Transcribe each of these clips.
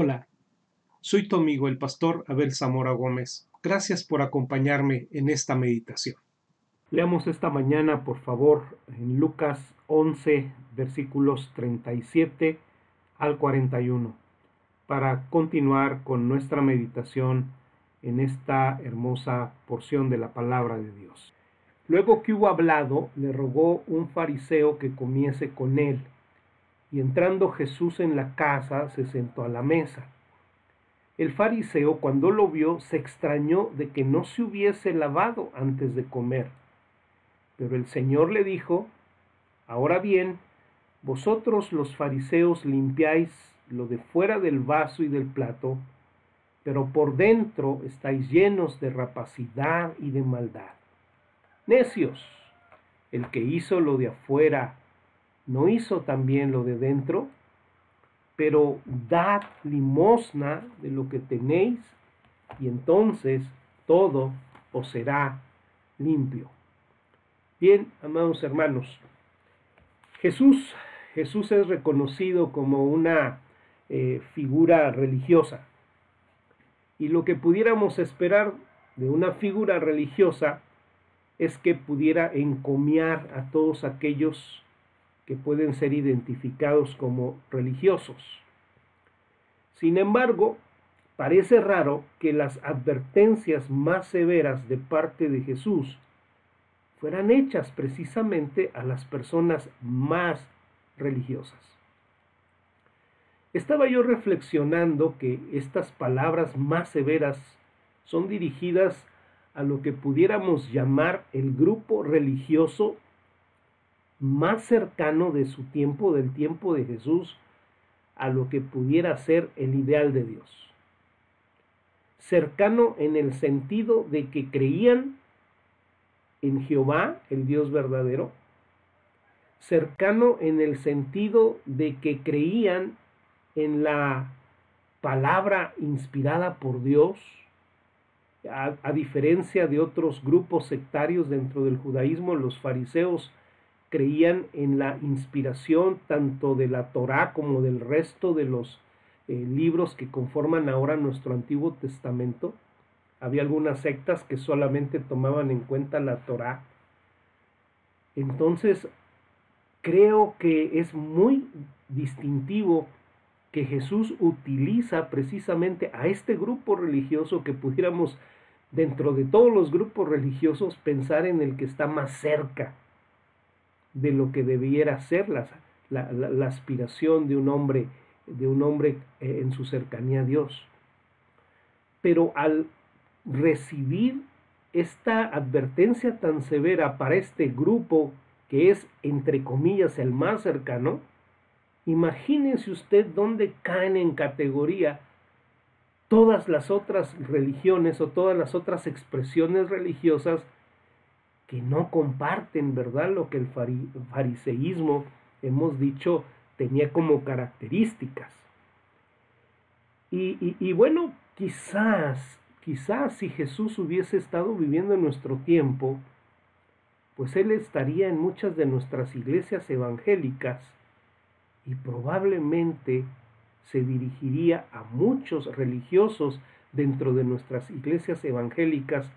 Hola, soy tu amigo el pastor Abel Zamora Gómez. Gracias por acompañarme en esta meditación. Leamos esta mañana, por favor, en Lucas 11, versículos 37 al 41, para continuar con nuestra meditación en esta hermosa porción de la palabra de Dios. Luego que hubo hablado, le rogó un fariseo que comiese con él y entrando Jesús en la casa se sentó a la mesa. El fariseo cuando lo vio se extrañó de que no se hubiese lavado antes de comer. Pero el Señor le dijo, Ahora bien, vosotros los fariseos limpiáis lo de fuera del vaso y del plato, pero por dentro estáis llenos de rapacidad y de maldad. Necios, el que hizo lo de afuera ¿no hizo también lo de dentro? Pero dad limosna de lo que tenéis y entonces todo os será limpio. Bien, amados hermanos, Jesús, Jesús es reconocido como una eh, figura religiosa. Y lo que pudiéramos esperar de una figura religiosa es que pudiera encomiar a todos aquellos que pueden ser identificados como religiosos. Sin embargo, parece raro que las advertencias más severas de parte de Jesús fueran hechas precisamente a las personas más religiosas. Estaba yo reflexionando que estas palabras más severas son dirigidas a lo que pudiéramos llamar el grupo religioso más cercano de su tiempo, del tiempo de Jesús, a lo que pudiera ser el ideal de Dios. Cercano en el sentido de que creían en Jehová, el Dios verdadero. Cercano en el sentido de que creían en la palabra inspirada por Dios, a, diferencia de otros grupos sectarios dentro del judaísmo, los fariseos creían en la inspiración tanto de la Torá como del resto de los eh, libros que conforman ahora nuestro Antiguo Testamento. Había algunas sectas que solamente tomaban en cuenta la Torá. Entonces, creo que es muy distintivo que Jesús utiliza precisamente a este grupo religioso que pudiéramos, dentro de todos los grupos religiosos, pensar en el que está más cerca de lo que debiera ser la, la, aspiración de un hombre, de un hombre eh, en su cercanía a Dios. Pero al recibir esta advertencia tan severa para este grupo que es, entre comillas, el más cercano, imagínense usted dónde caen en categoría todas las otras religiones o todas las otras expresiones religiosas que no comparten, ¿verdad? Lo que el fariseísmo, hemos dicho, tenía como características. Y, y, bueno, quizás, quizás si Jesús hubiese estado viviendo en nuestro tiempo, pues Él estaría en muchas de nuestras iglesias evangélicas y probablemente se dirigiría a muchos religiosos dentro de nuestras iglesias evangélicas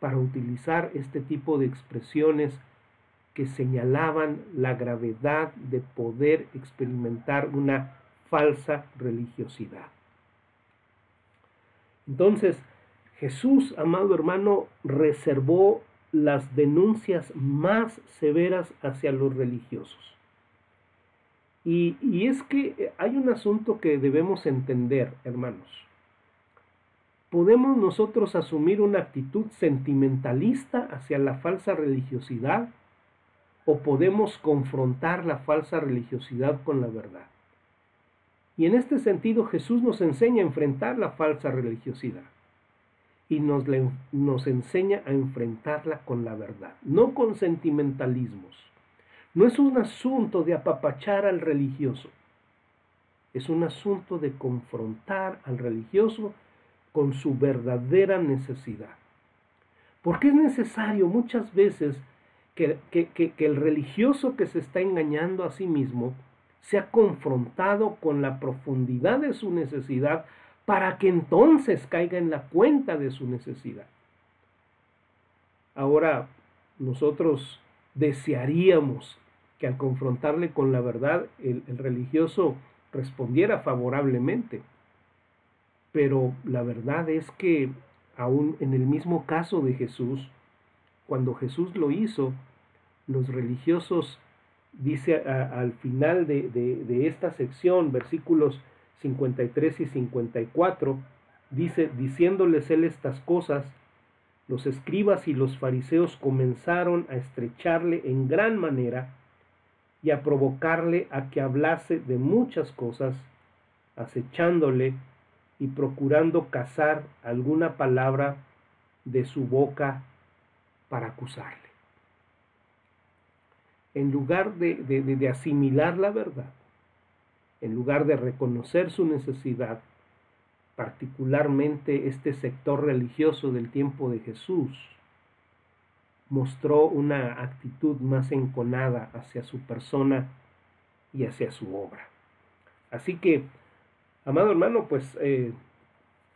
para utilizar este tipo de expresiones que señalaban la gravedad de poder experimentar una falsa religiosidad. Entonces, Jesús, amado hermano, reservó las denuncias más severas hacia los religiosos. Y, y, es que hay un asunto que debemos entender, hermanos. ¿Podemos nosotros asumir una actitud sentimentalista hacia la falsa religiosidad o podemos confrontar la falsa religiosidad con la verdad? Y en este sentido Jesús nos enseña a enfrentar la falsa religiosidad y nos, nos enseña a enfrentarla con la verdad, no con sentimentalismos. No es un asunto de apapachar al religioso, es un asunto de confrontar al religioso con su verdadera necesidad. Porque es necesario muchas veces que, el religioso que se está engañando a sí mismo se ha confrontado con la profundidad de su necesidad para que entonces caiga en la cuenta de su necesidad. Ahora, nosotros desearíamos que al confrontarle con la verdad, el religioso respondiera favorablemente. Pero la verdad es que aún en el mismo caso de Jesús, cuando Jesús lo hizo, los religiosos, dice al final de, de esta sección, versículos 53 y 54, dice, diciéndoles él estas cosas, los escribas y los fariseos comenzaron a estrecharle en gran manera y a provocarle a que hablase de muchas cosas, acechándole y procurando cazar alguna palabra de su boca para acusarle. En lugar de, de, asimilar la verdad, en lugar de reconocer su necesidad, particularmente este sector religioso del tiempo de Jesús, mostró una actitud más enconada hacia su persona y hacia su obra. Así que Amado hermano, pues eh,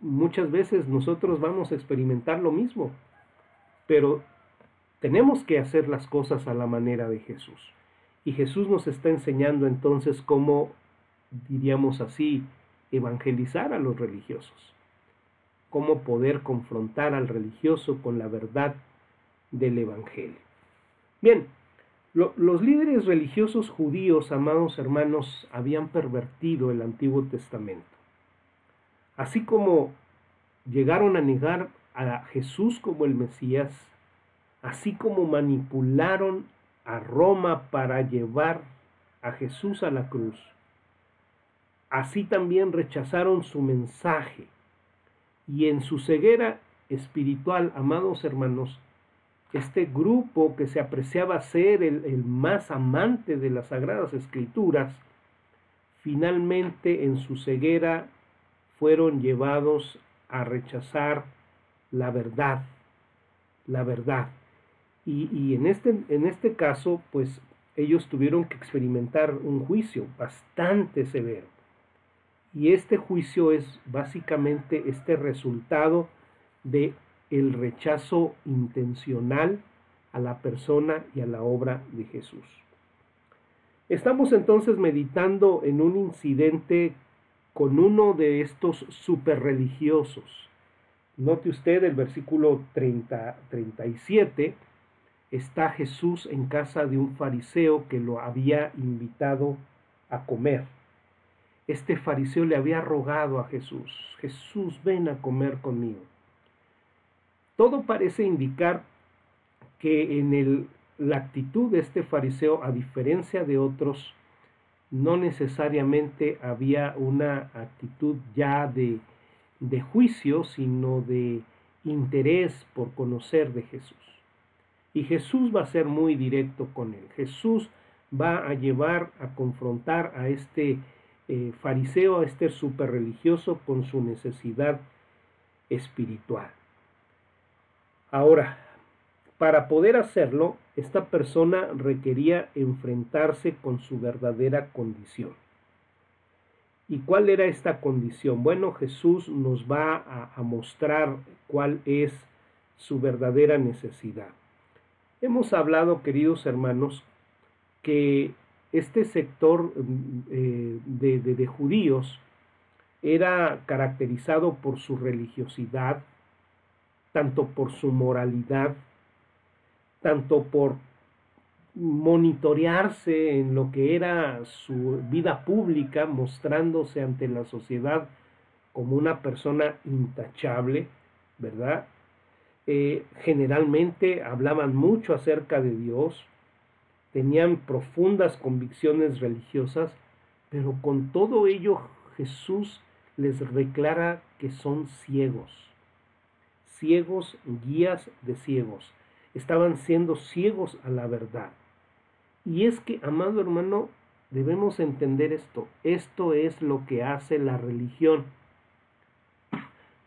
muchas veces nosotros vamos a experimentar lo mismo, pero tenemos que hacer las cosas a la manera de Jesús. Y Jesús nos está enseñando entonces cómo, diríamos así, evangelizar a los religiosos, cómo poder confrontar al religioso con la verdad del Evangelio. Bien, los líderes religiosos judíos, amados hermanos, habían pervertido el Antiguo Testamento. Así como llegaron a negar a Jesús como el Mesías, así como manipularon a Roma para llevar a Jesús a la cruz, así también rechazaron su mensaje y en su ceguera espiritual, amados hermanos, este grupo que se apreciaba ser el, más amante de las sagradas escrituras, finalmente en su ceguera fueron llevados a rechazar la verdad, la verdad. Y, y, en, este, en este caso, pues ellos tuvieron que experimentar un juicio bastante severo. Y este juicio es básicamente este resultado de el rechazo intencional a la persona y a la obra de Jesús. Estamos entonces meditando en un incidente con uno de estos superreligiosos. Note usted el versículo 30, 37, está Jesús en casa de un fariseo que lo había invitado a comer. Este fariseo le había rogado a Jesús, Jesús ven a comer conmigo. Todo parece indicar que en el, la actitud de este fariseo, a diferencia de otros, no necesariamente había una actitud ya de, de juicio, sino de interés por conocer de Jesús. Y Jesús va a ser muy directo con él. Jesús va a llevar a confrontar a este eh, fariseo, a este super religioso con su necesidad espiritual. Ahora, para poder hacerlo, esta persona requería enfrentarse con su verdadera condición. ¿Y cuál era esta condición? Bueno, Jesús nos va a, mostrar cuál es su verdadera necesidad. Hemos hablado, queridos hermanos, que este sector eh, de judíos era caracterizado por su religiosidad, tanto por su moralidad, tanto por monitorearse en lo que era su vida pública, mostrándose ante la sociedad como una persona intachable, ¿verdad? Eh, generalmente hablaban mucho acerca de Dios, tenían profundas convicciones religiosas, pero con todo ello Jesús les declara que son ciegos ciegos, guías de ciegos. Estaban siendo ciegos a la verdad. Y es que, amado hermano, debemos entender esto. Esto es lo que hace la religión.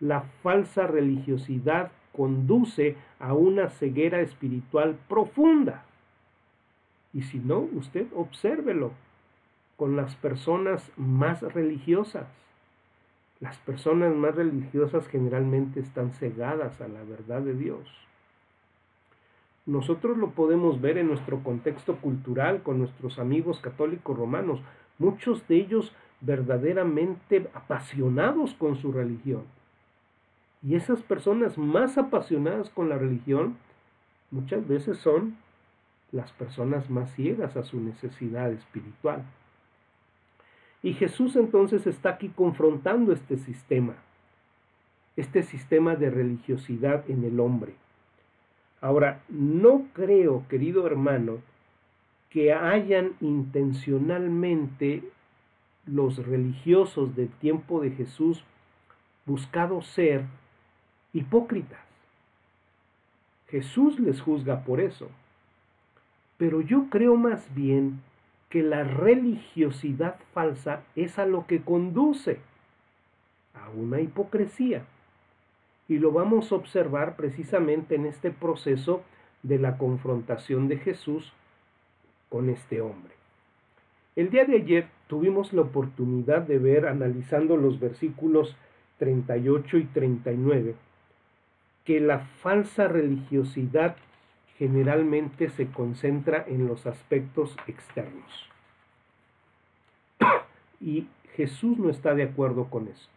La falsa religiosidad conduce a una ceguera espiritual profunda. Y si no, usted obsérvelo. con las personas más religiosas. Las personas más religiosas generalmente están cegadas a la verdad de Dios. Nosotros lo podemos ver en nuestro contexto cultural con nuestros amigos católicos romanos, muchos de ellos verdaderamente apasionados con su religión. Y esas personas más apasionadas con la religión muchas veces son las personas más ciegas a su necesidad espiritual. Y Jesús entonces está aquí confrontando este sistema, este sistema de religiosidad en el hombre. Ahora, no creo, querido hermano, que hayan intencionalmente los religiosos del tiempo de Jesús buscado ser hipócritas. Jesús les juzga por eso. Pero yo creo más bien que la religiosidad falsa es a lo que conduce a una hipocresía. Y lo vamos a observar precisamente en este proceso de la confrontación de Jesús con este hombre. El día de ayer tuvimos la oportunidad de ver, analizando los versículos 38 y 39, que la falsa religiosidad generalmente se concentra en los aspectos externos. Y Jesús no está de acuerdo con eso.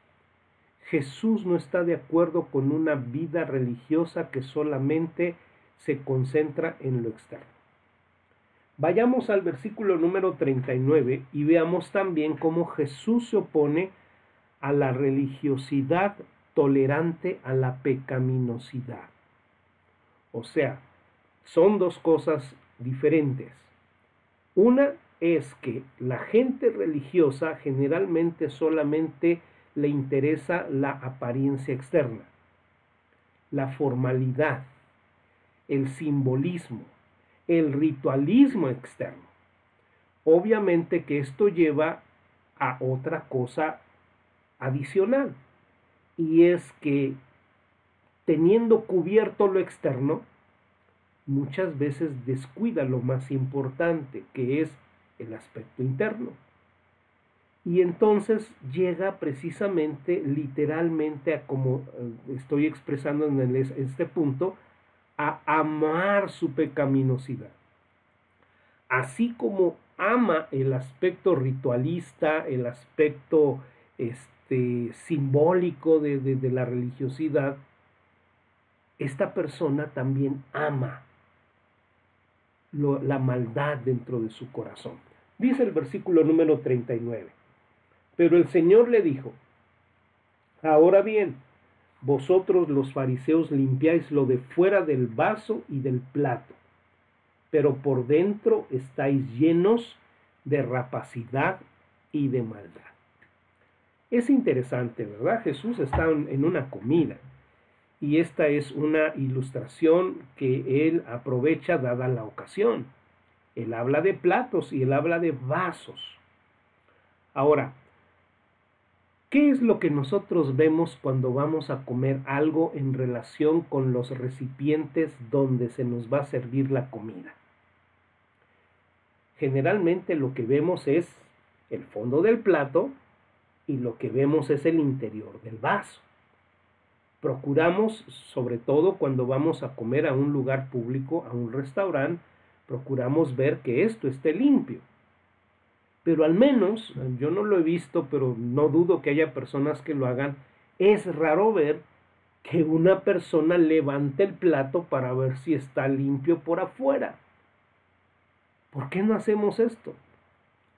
Jesús no está de acuerdo con una vida religiosa que solamente se concentra en lo externo. Vayamos al versículo número 39 y veamos también cómo Jesús se opone a la religiosidad tolerante a la pecaminosidad. O sea, son dos cosas diferentes. Una es que la gente religiosa generalmente solamente le interesa la apariencia externa, la formalidad, el simbolismo, el ritualismo externo. Obviamente que esto lleva a otra cosa adicional, y es que teniendo cubierto lo externo, muchas veces descuida lo más importante, que es el aspecto interno. Y entonces llega precisamente, literalmente, a como eh, estoy expresando en este punto, a amar su pecaminosidad. Así como ama el aspecto ritualista, el aspecto este, simbólico de, de la religiosidad, esta persona también ama la maldad dentro de su corazón. Dice el versículo número 39. Pero el Señor le dijo, ahora bien, vosotros los fariseos limpiáis lo de fuera del vaso y del plato, pero por dentro estáis llenos de rapacidad y de maldad. Es interesante, ¿verdad? Jesús está en una comida y esta es una ilustración que él aprovecha dada la ocasión. Él habla de platos y él habla de vasos. Ahora, ¿qué es lo que nosotros vemos cuando vamos a comer algo en relación con los recipientes donde se nos va a servir la comida? Generalmente lo que vemos es el fondo del plato y lo que vemos es el interior del vaso. Procuramos, sobre todo cuando vamos a comer a un lugar público, a un restaurante, procuramos ver que esto esté limpio. Pero al menos, yo no lo he visto, pero no dudo que haya personas que lo hagan, es raro ver que una persona levante el plato para ver si está limpio por afuera. ¿Por qué no hacemos esto?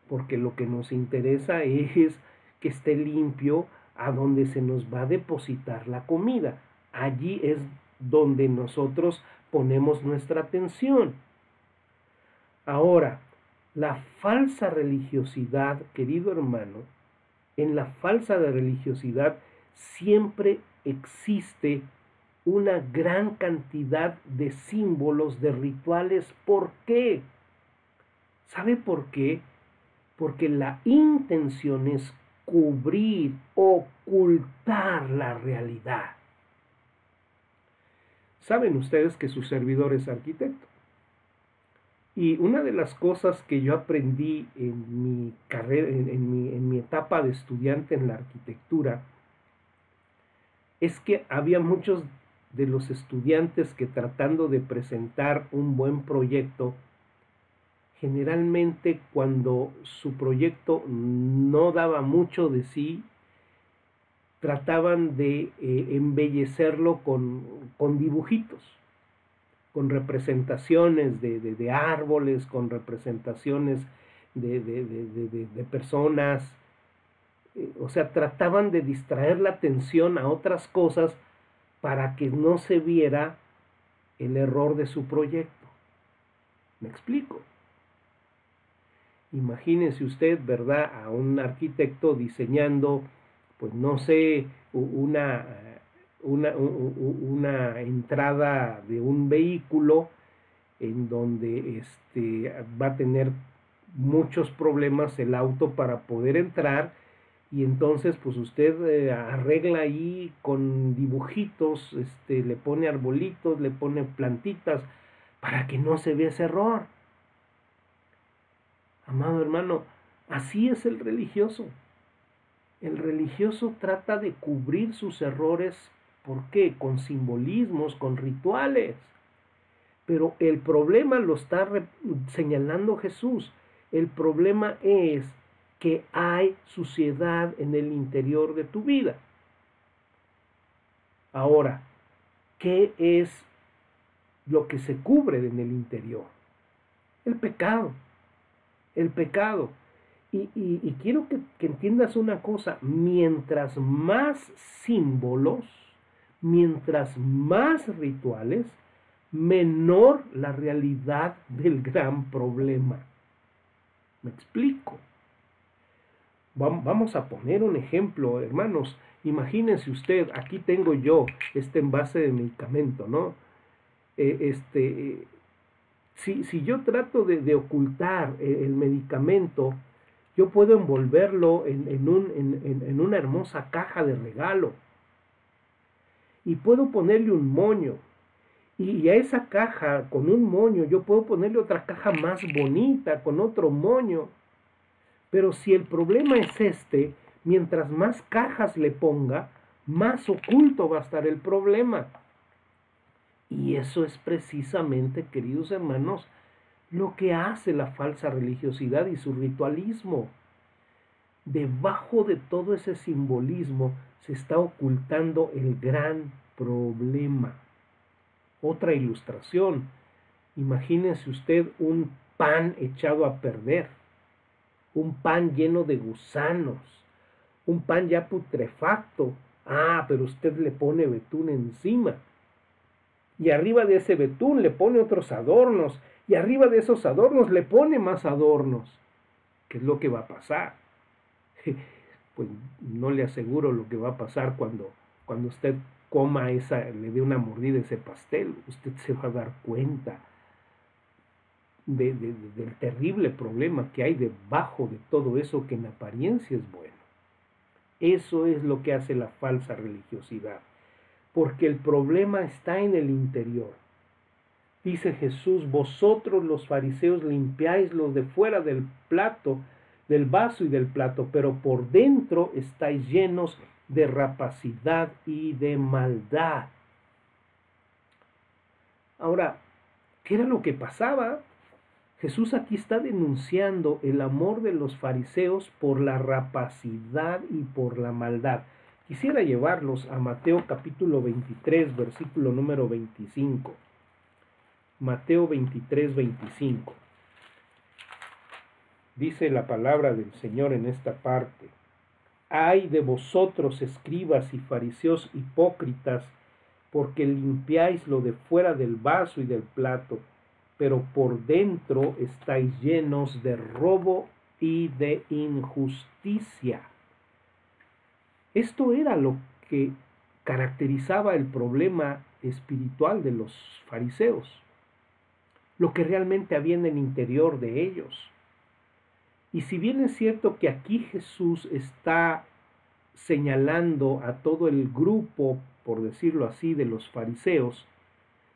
Porque lo que nos interesa es que esté limpio a donde se nos va a depositar la comida. Allí es donde nosotros ponemos nuestra atención. Ahora, la falsa religiosidad, querido hermano, en la falsa religiosidad siempre existe una gran cantidad de símbolos, de rituales. ¿Por qué? ¿Sabe por qué? Porque la intención es cubrir, ocultar la realidad. Saben ustedes que su servidor es arquitecto. Y una de las cosas que yo aprendí en mi carrera, en, mi, en mi etapa de estudiante en la arquitectura, es que había muchos de los estudiantes que tratando de presentar un buen proyecto, generalmente cuando su proyecto no daba mucho de sí, trataban de eh, embellecerlo con, con, dibujitos, con representaciones de, de, árboles, con representaciones de, de personas, eh, o sea, trataban de distraer la atención a otras cosas para que no se viera el error de su proyecto. ¿Me explico? Imagínese usted, ¿verdad?, a un arquitecto diseñando, pues no sé, una, una, una entrada de un vehículo en donde este, va a tener muchos problemas el auto para poder entrar y entonces pues usted eh, arregla ahí con dibujitos, este, le pone arbolitos, le pone plantitas para que no se vea ese error. Amado hermano, así es el religioso. El religioso trata de cubrir sus errores, ¿por qué? Con simbolismos, con rituales. Pero el problema lo está señalando Jesús. El problema es que hay suciedad en el interior de tu vida. Ahora, ¿qué es lo que se cubre en el interior? El pecado. El pecado. Y, quiero que, que entiendas una cosa, mientras más símbolos, mientras más rituales, menor la realidad del gran problema. ¿Me explico? Vamos a poner un ejemplo, hermanos. Imagínense usted, aquí tengo yo este envase de medicamento, ¿no? Eh, este, si, si, yo trato de, ocultar eh, el medicamento, yo puedo envolverlo en, un, en, una hermosa caja de regalo. Y puedo ponerle un moño. y a esa caja con un moño yo puedo ponerle otra caja más bonita, con otro moño. Pero si el problema es este, mientras más cajas le ponga, más oculto va a estar el problema. Y eso es precisamente, queridos hermanos, lo que hace la falsa religiosidad y su ritualismo. Debajo de todo ese simbolismo se está ocultando el gran problema. Otra ilustración. Imagínese usted un pan echado a perder un pan lleno de gusanos, un pan ya putrefacto. Ah, pero usted le pone betún encima. Y arriba de ese betún le pone otros adornos. Y arriba de esos adornos le pone más adornos. ¿Qué es lo que va a pasar? Pues no le aseguro lo que va a pasar cuando, cuando usted coma esa, le dé una mordida a ese pastel. Usted se va a dar cuenta del terrible problema que hay debajo de todo eso que en apariencia es bueno. Eso es lo que hace la falsa religiosidad, porque el problema está en el interior. Dice Jesús, vosotros los fariseos limpiáis los de fuera del plato, del vaso y del plato, pero por dentro estáis llenos de rapacidad y de maldad. Ahora, ¿qué era lo que pasaba? Jesús aquí está denunciando el amor de los fariseos por la rapacidad y por la maldad. Quisiera llevarlos a Mateo capítulo 23, versículo número 25. Mateo 23, 25. Dice la palabra del Señor en esta parte. Ay de vosotros, escribas y fariseos hipócritas, porque limpiáis lo de fuera del vaso y del plato pero por dentro estáis llenos de robo y de injusticia. Esto era lo que caracterizaba el problema espiritual de los fariseos, lo que realmente había en el interior de ellos. Y si bien es cierto que aquí Jesús está señalando a todo el grupo, por decirlo así, de los fariseos,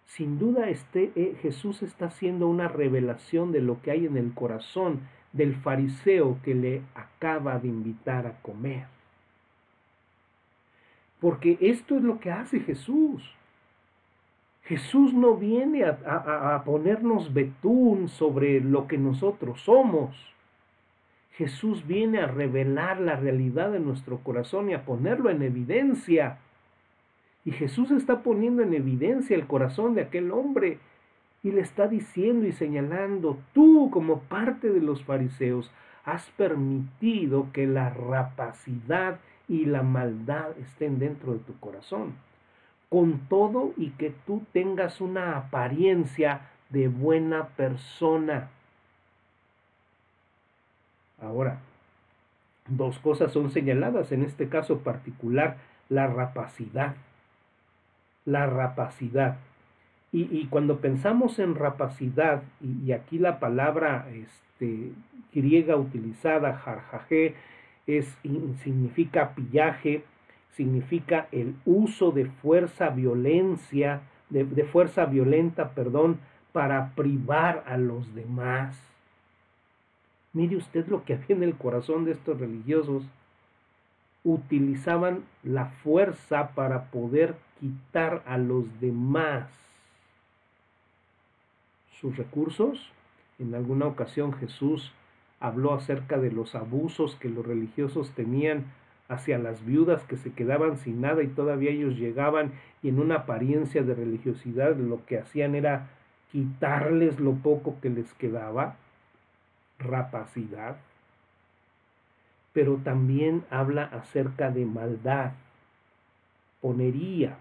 sin duda este, eh, Jesús está haciendo una revelación de lo que hay en el corazón del fariseo que le acaba de invitar a comer. Porque esto es lo que hace Jesús. Jesús no viene a, a, ponernos betún sobre lo que nosotros somos. Jesús viene a revelar la realidad de nuestro corazón y a ponerlo en evidencia. Y Jesús está poniendo en evidencia el corazón de aquel hombre y le está diciendo y señalando, tú como parte de los fariseos has permitido que la rapacidad y la maldad estén dentro de tu corazón. Con todo y que tú tengas una apariencia de buena persona. Ahora, dos cosas son señaladas en este caso particular, la rapacidad. La rapacidad. Y, cuando pensamos en rapacidad, y, aquí la palabra este, griega utilizada, jarjaje, es, significa pillaje, significa el uso de fuerza violencia, de, de fuerza violenta, perdón, para privar a los demás. Mire usted lo que había en el corazón de estos religiosos. Utilizaban la fuerza para poder quitar a los demás sus recursos. En alguna ocasión Jesús habló acerca de los abusos que los religiosos tenían hacia las viudas que se quedaban sin nada y todavía ellos llegaban y en una apariencia de religiosidad lo que hacían era quitarles lo poco que les quedaba, rapacidad, pero también habla acerca de maldad, ponería,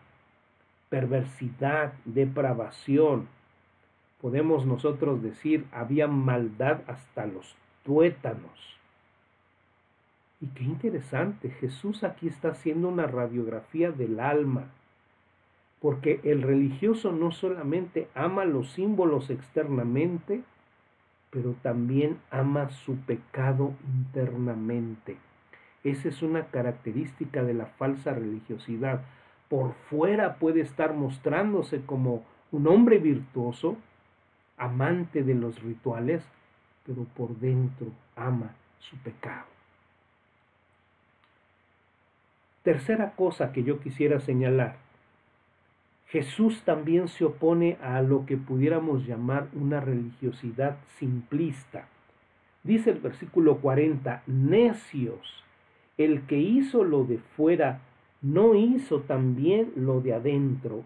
perversidad, depravación, podemos nosotros decir, había maldad hasta los tuétanos. Y qué interesante, Jesús aquí está haciendo una radiografía del alma, porque el religioso no solamente ama los símbolos externamente, pero también ama su pecado internamente. Esa es una característica de la falsa religiosidad. Por fuera puede estar mostrándose como un hombre virtuoso, amante de los rituales, pero por dentro ama su pecado. Tercera cosa que yo quisiera señalar. Jesús también se opone a lo que pudiéramos llamar una religiosidad simplista. Dice el versículo 40, necios, el que hizo lo de fuera, no hizo también lo de adentro.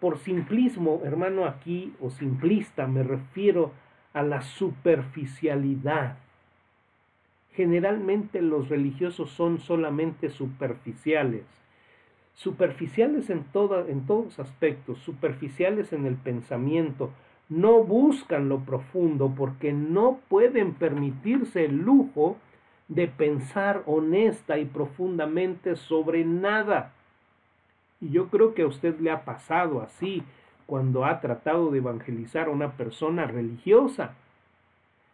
Por, simplismo, hermano, aquí, o simplista, me refiero a la superficialidad. Generalmente los religiosos son solamente superficiales. Superficiales en, en todos aspectos, superficiales en el pensamiento, no buscan lo profundo porque no pueden permitirse el lujo de pensar honesta y profundamente sobre nada. Y yo creo que a usted le ha pasado así cuando ha tratado de evangelizar a una persona religiosa.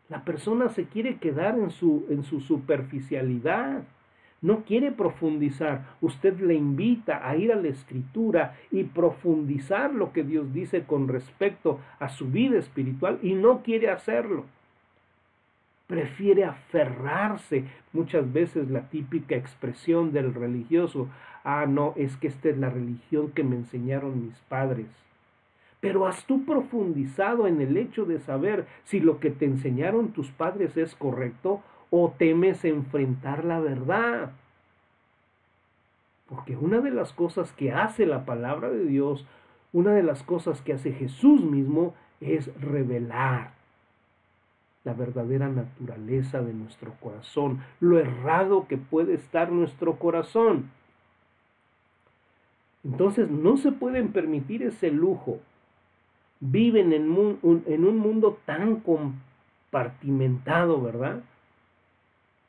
La persona se quiere quedar en su, en su superficialidad, no quiere profundizar. Usted le invita a ir a la escritura y profundizar lo que Dios dice con respecto a su vida espiritual y no quiere hacerlo. Prefiere aferrarse, muchas veces la típica expresión del religioso, ah, no, es que esta es la religión que me enseñaron mis padres. Pero has tú profundizado en el hecho de saber si lo que te enseñaron tus padres es correcto o temes enfrentar la verdad. Porque una de las cosas que hace la palabra de Dios, una de las cosas que hace Jesús mismo es revelar la verdadera naturaleza de nuestro corazón, lo errado que puede estar nuestro corazón. Entonces no se pueden permitir ese lujo. Viven en, un mundo tan compartimentado, ¿verdad?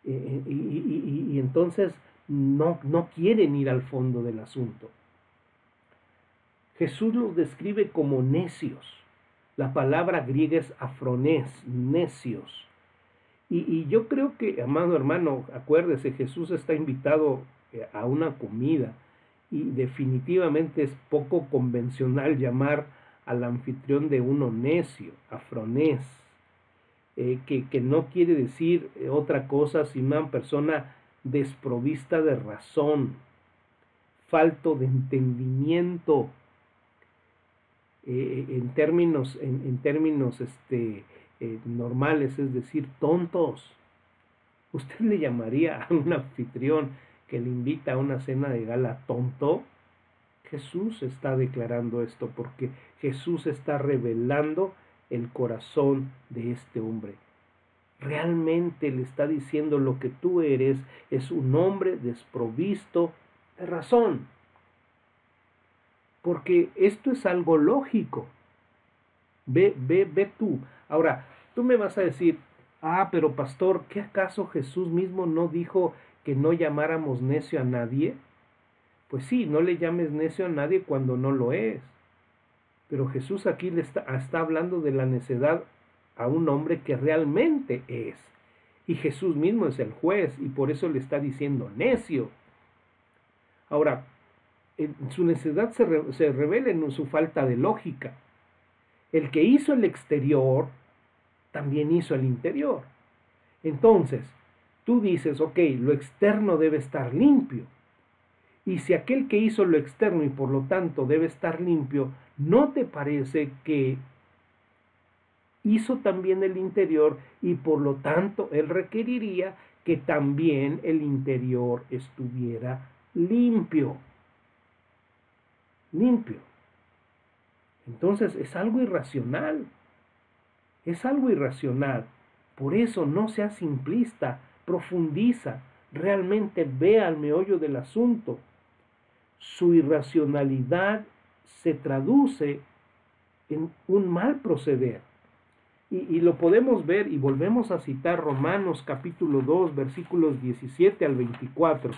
Eh, eh, y, y, entonces no, no quieren ir al fondo del asunto. Jesús los describe como necios. La palabra griega es afronés, necios. Y, yo creo que, amado hermano, acuérdese, Jesús está invitado eh, a una comida y definitivamente es poco convencional llamar al anfitrión de uno necio, afronés, eh, que, que, no quiere decir otra cosa sino una persona desprovista de razón, falto de entendimiento, eh, en términos, en, términos este, eh, normales, es decir, tontos. ¿Usted le llamaría a un anfitrión que le invita a una cena de gala tonto? Jesús está declarando esto porque Jesús está revelando el corazón de este hombre. Realmente le está diciendo lo que tú eres es un hombre desprovisto de razón. Porque esto es algo lógico. Ve, ve, ve tú. Ahora, tú me vas a decir, ah, pero pastor, ¿qué acaso Jesús mismo no dijo que no llamáramos necio a nadie? Pues sí, no le llames necio a nadie cuando no lo es. Pero Jesús aquí le está, está hablando de la necedad a un hombre que realmente es. Y Jesús mismo es el juez y por eso le está diciendo necio. Ahora, su necedad se, se revela en su falta de lógica. El que hizo el exterior, también hizo el interior. Entonces, tú dices, ok, lo externo debe estar limpio. Y si aquel que hizo lo externo y por lo tanto debe estar limpio, ¿no te parece que hizo también el interior y por lo tanto él requeriría que también el interior estuviera limpio? Limpio. Entonces es algo irracional. Es algo irracional. Por eso no sea simplista, profundiza, realmente ve al meollo del asunto su irracionalidad se traduce en un mal proceder. Y, lo podemos ver y volvemos a citar Romanos capítulo 2 versículos 17 al 24.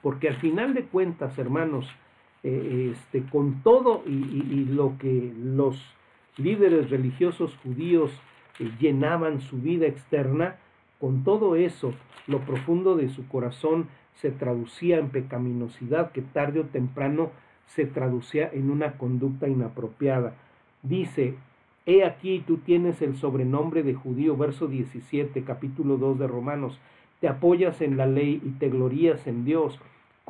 Porque al final de cuentas, hermanos, eh, este, con todo y, lo que los líderes religiosos judíos eh, llenaban su vida externa, con todo eso, lo profundo de su corazón se traducía en pecaminosidad que tarde o temprano se traducía en una conducta inapropiada. Dice, He aquí tú tienes el sobrenombre de judío, verso 17, capítulo 2 de Romanos, te apoyas en la ley y te glorías en Dios,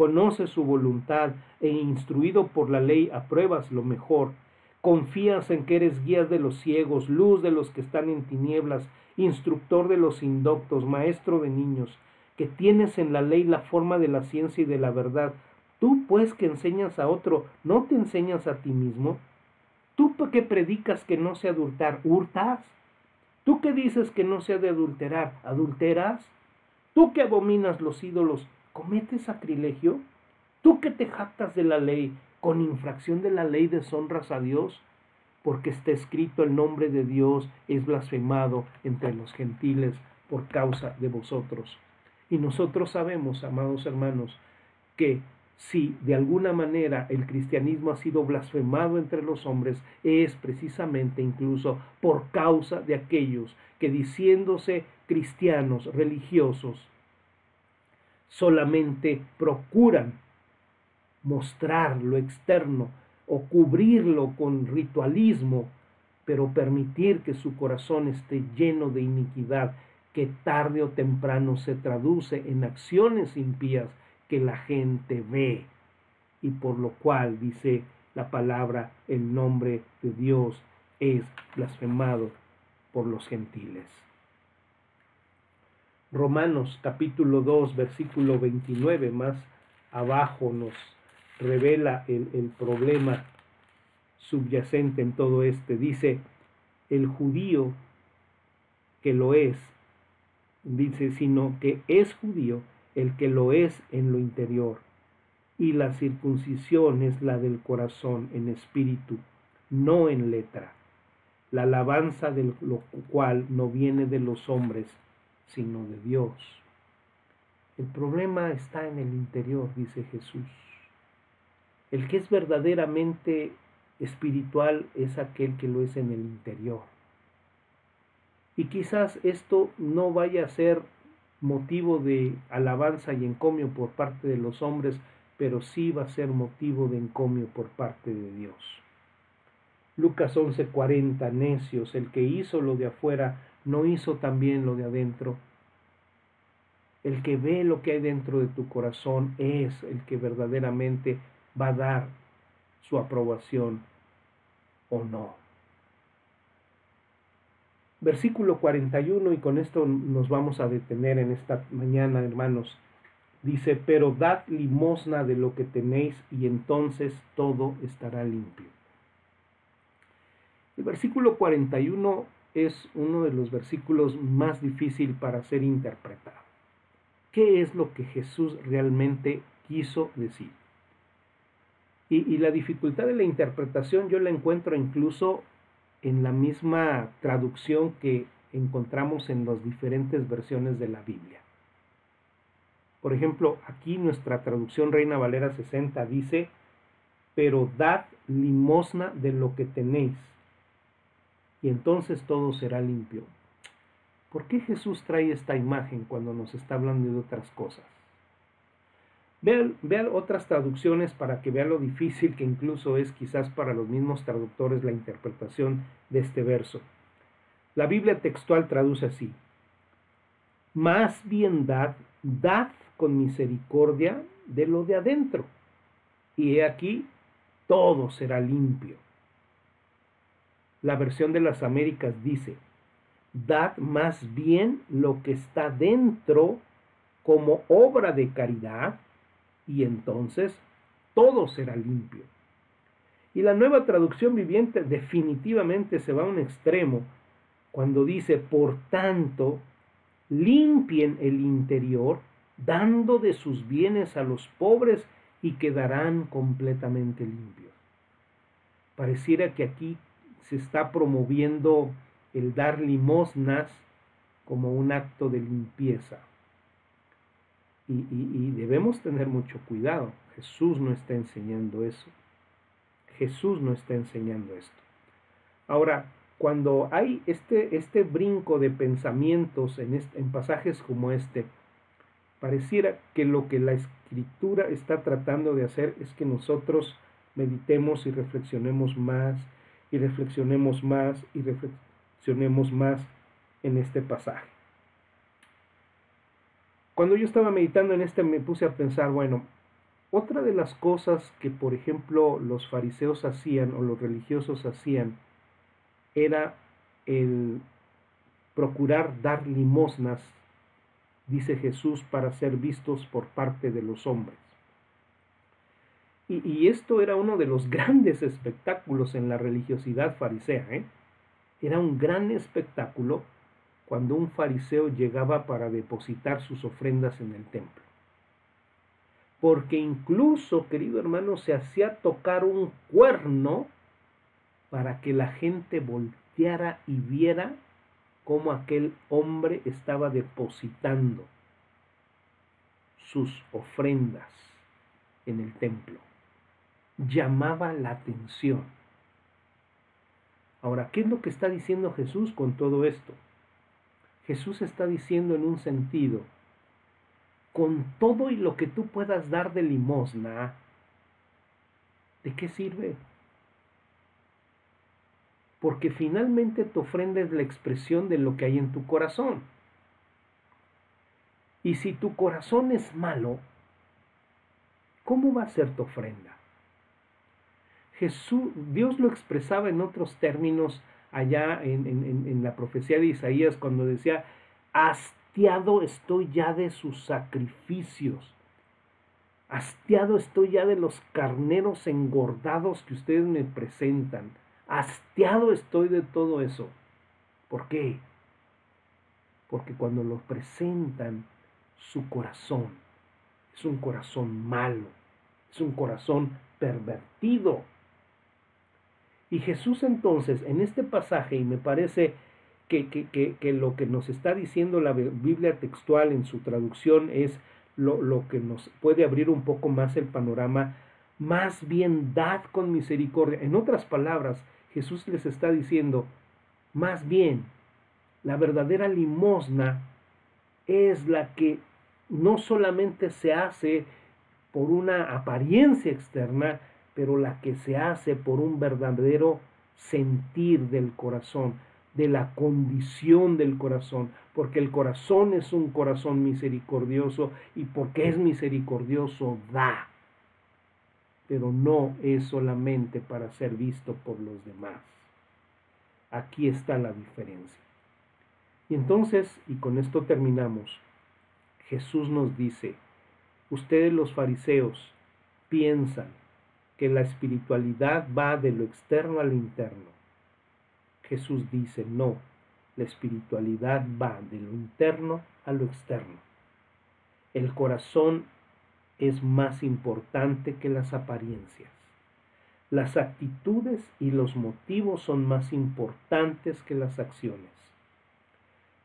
conoces su voluntad e instruido por la ley apruebas lo mejor, confías en que eres guía de los ciegos, luz de los que están en tinieblas, instructor de los indoctos, maestro de niños, que tienes en la ley la forma de la ciencia y de la verdad, tú pues que enseñas a otro, ¿no te enseñas a ti mismo? Tú que predicas que no se adultar, hurtas. Tú que dices que no se ha de adulterar, adulteras. Tú que abominas los ídolos, cometes sacrilegio. Tú que te jactas de la ley, con infracción de la ley deshonras a Dios, porque está escrito el nombre de Dios es blasfemado entre los gentiles por causa de vosotros. Y nosotros sabemos, amados hermanos, que si de alguna manera el cristianismo ha sido blasfemado entre los hombres, es precisamente incluso por causa de aquellos que diciéndose cristianos religiosos, solamente procuran mostrar lo externo o cubrirlo con ritualismo, pero permitir que su corazón esté lleno de iniquidad que tarde o temprano se traduce en acciones impías que la gente ve y por lo cual dice la palabra el nombre de Dios es blasfemado por los gentiles. Romanos capítulo 2 versículo 29 más abajo nos revela el, el problema subyacente en todo este. Dice, el judío que lo es dice, sino que es judío el que lo es en lo interior, y la circuncisión es la del corazón en espíritu, no en letra, la alabanza de lo cual no viene de los hombres, sino de Dios. El problema está en el interior, dice Jesús. El que es verdaderamente espiritual es aquel que lo es en el interior. Y quizás esto no vaya a ser motivo de alabanza y encomio por parte de los hombres, pero sí va a ser motivo de encomio por parte de Dios. Lucas 11:40, necios, el que hizo lo de afuera, no hizo también lo de adentro. El que ve lo que hay dentro de tu corazón es el que verdaderamente va a dar su aprobación o no. Versículo 41, y con esto nos vamos a detener en esta mañana, hermanos. Dice, pero dad limosna de lo que tenéis y entonces todo estará limpio. El versículo 41 es uno de los versículos más difíciles para ser interpretado. ¿Qué es lo que Jesús realmente quiso decir? Y, y, la dificultad de la interpretación yo la encuentro incluso en la misma traducción que encontramos en las diferentes versiones de la Biblia. Por ejemplo, aquí nuestra traducción Reina Valera 60 dice, pero dad limosna de lo que tenéis, y entonces todo será limpio. ¿Por qué Jesús trae esta imagen cuando nos está hablando de otras cosas? Vean, otras traducciones para que vean lo difícil que incluso es quizás para los mismos traductores la interpretación de este verso. La Biblia textual traduce así. Más bien dad, dad con misericordia de lo de adentro. Y he aquí, todo será limpio. La versión de las Américas dice, dad más bien lo que está dentro como obra de caridad y entonces todo será limpio. Y la nueva traducción viviente definitivamente se va a un extremo cuando dice, por tanto, limpien el interior, dando de sus bienes a los pobres y quedarán completamente limpios. Pareciera que aquí se está promoviendo el dar limosnas como un acto de limpieza. Y, debemos tener mucho cuidado. Jesús no está enseñando eso. Jesús no está enseñando esto. Ahora, cuando hay este, este brinco de pensamientos en, en pasajes como este, pareciera que lo que la escritura está tratando de hacer es que nosotros meditemos y reflexionemos más y reflexionemos más y reflexionemos más en este pasaje. Cuando yo estaba meditando en este me puse a pensar, bueno, otra de las cosas que por ejemplo los fariseos hacían o los religiosos hacían era el procurar dar limosnas, dice Jesús, para ser vistos por parte de los hombres. Y, esto era uno de los grandes espectáculos en la religiosidad farisea. ¿eh? Era un gran espectáculo cuando un fariseo llegaba para depositar sus ofrendas en el templo. Porque incluso, querido hermano, se hacía tocar un cuerno para que la gente volteara y viera cómo aquel hombre estaba depositando sus ofrendas en el templo. Llamaba la atención. Ahora, ¿qué es lo que está diciendo Jesús con todo esto? Jesús está diciendo en un sentido, con todo y lo que tú puedas dar de limosna, ¿de qué sirve? Porque finalmente tu ofrenda es la expresión de lo que hay en tu corazón. Y si tu corazón es malo, ¿cómo va a ser tu ofrenda? Jesús, Dios lo expresaba en otros términos allá en, la profecía de Isaías cuando decía, hastiado estoy ya de sus sacrificios, hastiado estoy ya de los carneros engordados que ustedes me presentan, hastiado estoy de todo eso. ¿Por qué? Porque cuando lo presentan, su corazón es un corazón malo, es un corazón pervertido. Y Jesús entonces, en este pasaje, y me parece que, que, lo que nos está diciendo la Biblia textual en su traducción es lo, lo que nos puede abrir un poco más el panorama, más bien dad con misericordia. En otras palabras, Jesús les está diciendo, más bien, la verdadera limosna es la que no solamente se hace por una apariencia externa, pero la que se hace por un verdadero sentir del corazón, de la condición del corazón, porque el corazón es un corazón misericordioso y porque es misericordioso da, pero no es solamente para ser visto por los demás. Aquí está la diferencia. Y entonces, y con esto terminamos, Jesús nos dice, ustedes los fariseos piensan que la espiritualidad va de lo externo a lo interno. Jesús dice, no, la espiritualidad va de lo interno a lo externo. El corazón es más importante que las apariencias. Las actitudes y los motivos son más importantes que las acciones.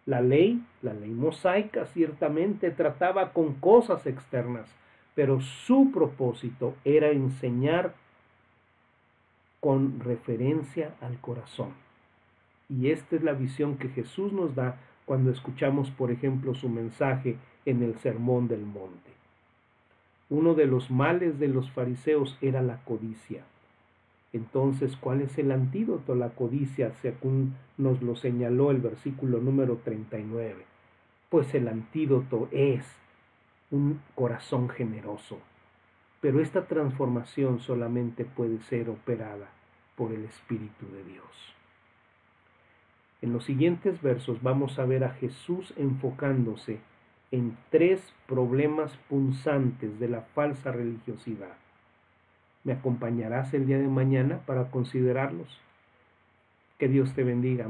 La ley, la ley mosaica, ciertamente trataba con cosas externas, pero su propósito era enseñar con referencia al corazón. Y esta es la visión que Jesús nos da cuando escuchamos, por ejemplo, su mensaje en el Sermón del Monte. Uno de los males de los fariseos era la codicia. Entonces, ¿cuál es el antídoto a la codicia, según nos lo señaló el versículo número 39? Pues el antídoto es un corazón generoso. Pero esta transformación solamente puede ser operada por el Espíritu de Dios. En los siguientes versos vamos a ver a Jesús enfocándose en tres problemas punzantes de la falsa religiosidad. ¿Me acompañarás el día de mañana para considerarlos? Que Dios te bendiga.